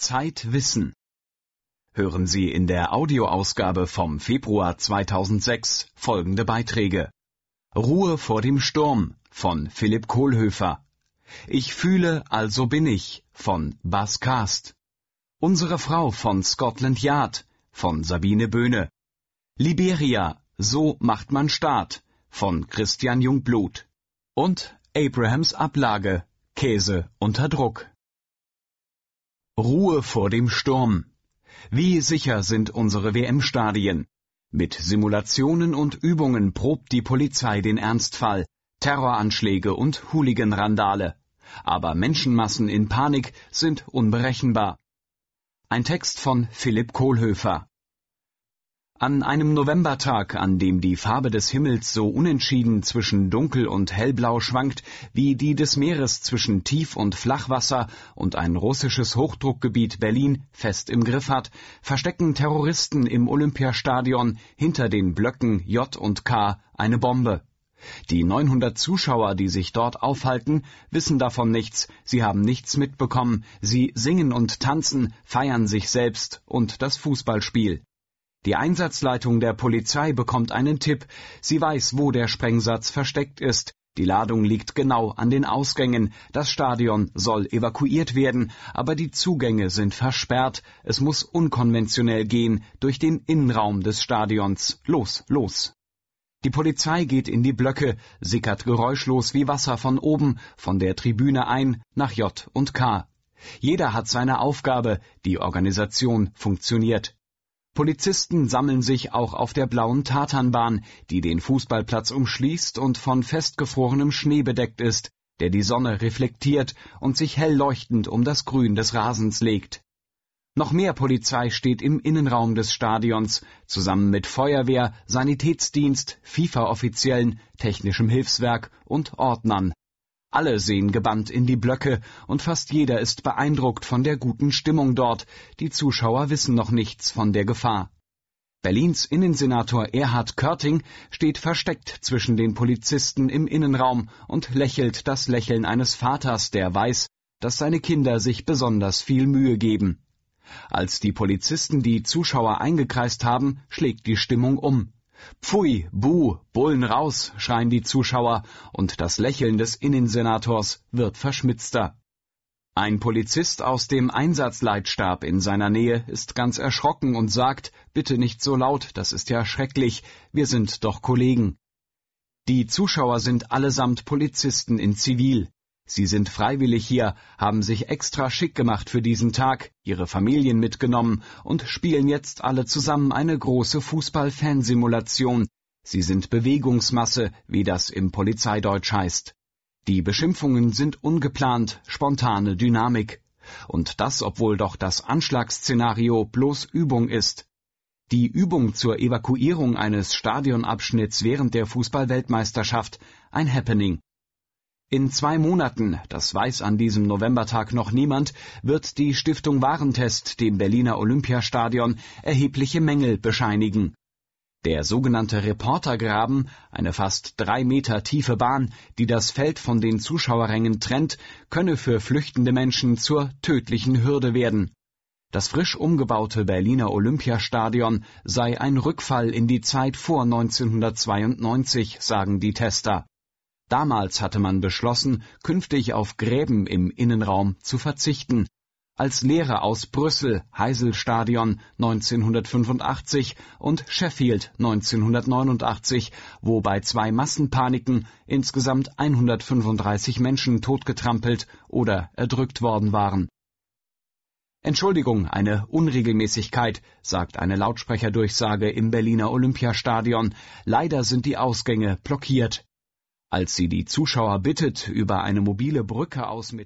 Zeit Wissen. Hören Sie in der Audioausgabe vom Februar 2006 folgende Beiträge. Ruhe vor dem Sturm von Philipp Kohlhöfer. Ich fühle, also bin ich von Bas Cast. Unsere Frau von Scotland Yard von Sabine Böhne. Liberia, so macht man Staat von Christian Jungblut. Und Abrahams Ablage, Käse unter Druck. Ruhe vor dem Sturm. Wie sicher sind unsere WM-Stadien? Mit Simulationen und Übungen probt die Polizei den Ernstfall, Terroranschläge und Hooligan-Randale. Aber Menschenmassen in Panik sind unberechenbar. Ein Text von Philipp Kohlhöfer. An einem Novembertag, an dem die Farbe des Himmels so unentschieden zwischen dunkel und hellblau schwankt, wie die des Meeres zwischen Tief- und Flachwasser und ein russisches Hochdruckgebiet Berlin fest im Griff hat, verstecken Terroristen im Olympiastadion hinter den Blöcken J und K eine Bombe. Die 900 Zuschauer, die sich dort aufhalten, wissen davon nichts, sie haben nichts mitbekommen, sie singen und tanzen, feiern sich selbst und das Fußballspiel. Die Einsatzleitung der Polizei bekommt einen Tipp. Sie weiß, wo der Sprengsatz versteckt ist. Die Ladung liegt genau an den Ausgängen. Das Stadion soll evakuiert werden, aber die Zugänge sind versperrt. Es muss unkonventionell gehen, durch den Innenraum des Stadions. Los, los! Die Polizei geht in die Blöcke, sickert geräuschlos wie Wasser von oben, von der Tribüne ein, nach J und K. Jeder hat seine Aufgabe, die Organisation funktioniert. Polizisten sammeln sich auch auf der blauen Tatanbahn, die den Fußballplatz umschließt und von festgefrorenem Schnee bedeckt ist, der die Sonne reflektiert und sich hell leuchtend um das Grün des Rasens legt. Noch mehr Polizei steht im Innenraum des Stadions, zusammen mit Feuerwehr, Sanitätsdienst, FIFA-Offiziellen, technischem Hilfswerk und Ordnern. Alle sehen gebannt in die Blöcke, und fast jeder ist beeindruckt von der guten Stimmung dort, die Zuschauer wissen noch nichts von der Gefahr. Berlins Innensenator Erhard Körting steht versteckt zwischen den Polizisten im Innenraum und lächelt das Lächeln eines Vaters, der weiß, dass seine Kinder sich besonders viel Mühe geben. Als die Polizisten die Zuschauer eingekreist haben, schlägt die Stimmung um. Pfui, buh, Bullen raus, schreien die Zuschauer, und das Lächeln des Innensenators wird verschmitzter. Ein Polizist aus dem Einsatzleitstab in seiner Nähe ist ganz erschrocken und sagt, bitte nicht so laut, das ist ja schrecklich, wir sind doch Kollegen. Die Zuschauer sind allesamt Polizisten in Zivil. Sie sind freiwillig hier, haben sich extra schick gemacht für diesen Tag, ihre Familien mitgenommen und spielen jetzt alle zusammen eine große Fußball-Fansimulation. Sie sind Bewegungsmasse, wie das im Polizeideutsch heißt. Die Beschimpfungen sind ungeplant, spontane Dynamik. Und das, obwohl doch das Anschlagsszenario bloß Übung ist. Die Übung zur Evakuierung eines Stadionabschnitts während der Fußballweltmeisterschaft, ein Happening. In zwei Monaten, das weiß an diesem Novembertag noch niemand, wird die Stiftung Warentest dem Berliner Olympiastadion erhebliche Mängel bescheinigen. Der sogenannte Reportergraben, eine fast drei Meter tiefe Bahn, die das Feld von den Zuschauerrängen trennt, könne für flüchtende Menschen zur tödlichen Hürde werden. Das frisch umgebaute Berliner Olympiastadion sei ein Rückfall in die Zeit vor 1992, sagen die Tester. Damals hatte man beschlossen, künftig auf Gräben im Innenraum zu verzichten. Als Lehre aus Brüssel, Heiselstadion 1985 und Sheffield 1989, wo bei zwei Massenpaniken insgesamt 135 Menschen totgetrampelt oder erdrückt worden waren. Entschuldigung, eine Unregelmäßigkeit, sagt eine Lautsprecherdurchsage im Berliner Olympiastadion. Leider sind die Ausgänge blockiert. Als sie die Zuschauer bittet, über eine mobile Brücke aus mit